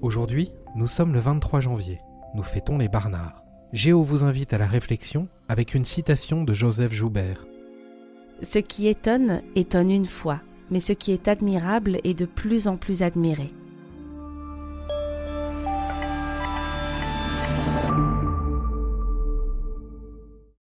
Aujourd'hui, nous sommes le 23 janvier. Nous fêtons les Barnards. Géo vous invite à la réflexion avec une citation de Joseph Joubert. Ce qui étonne, étonne une fois, mais ce qui est admirable est de plus en plus admiré.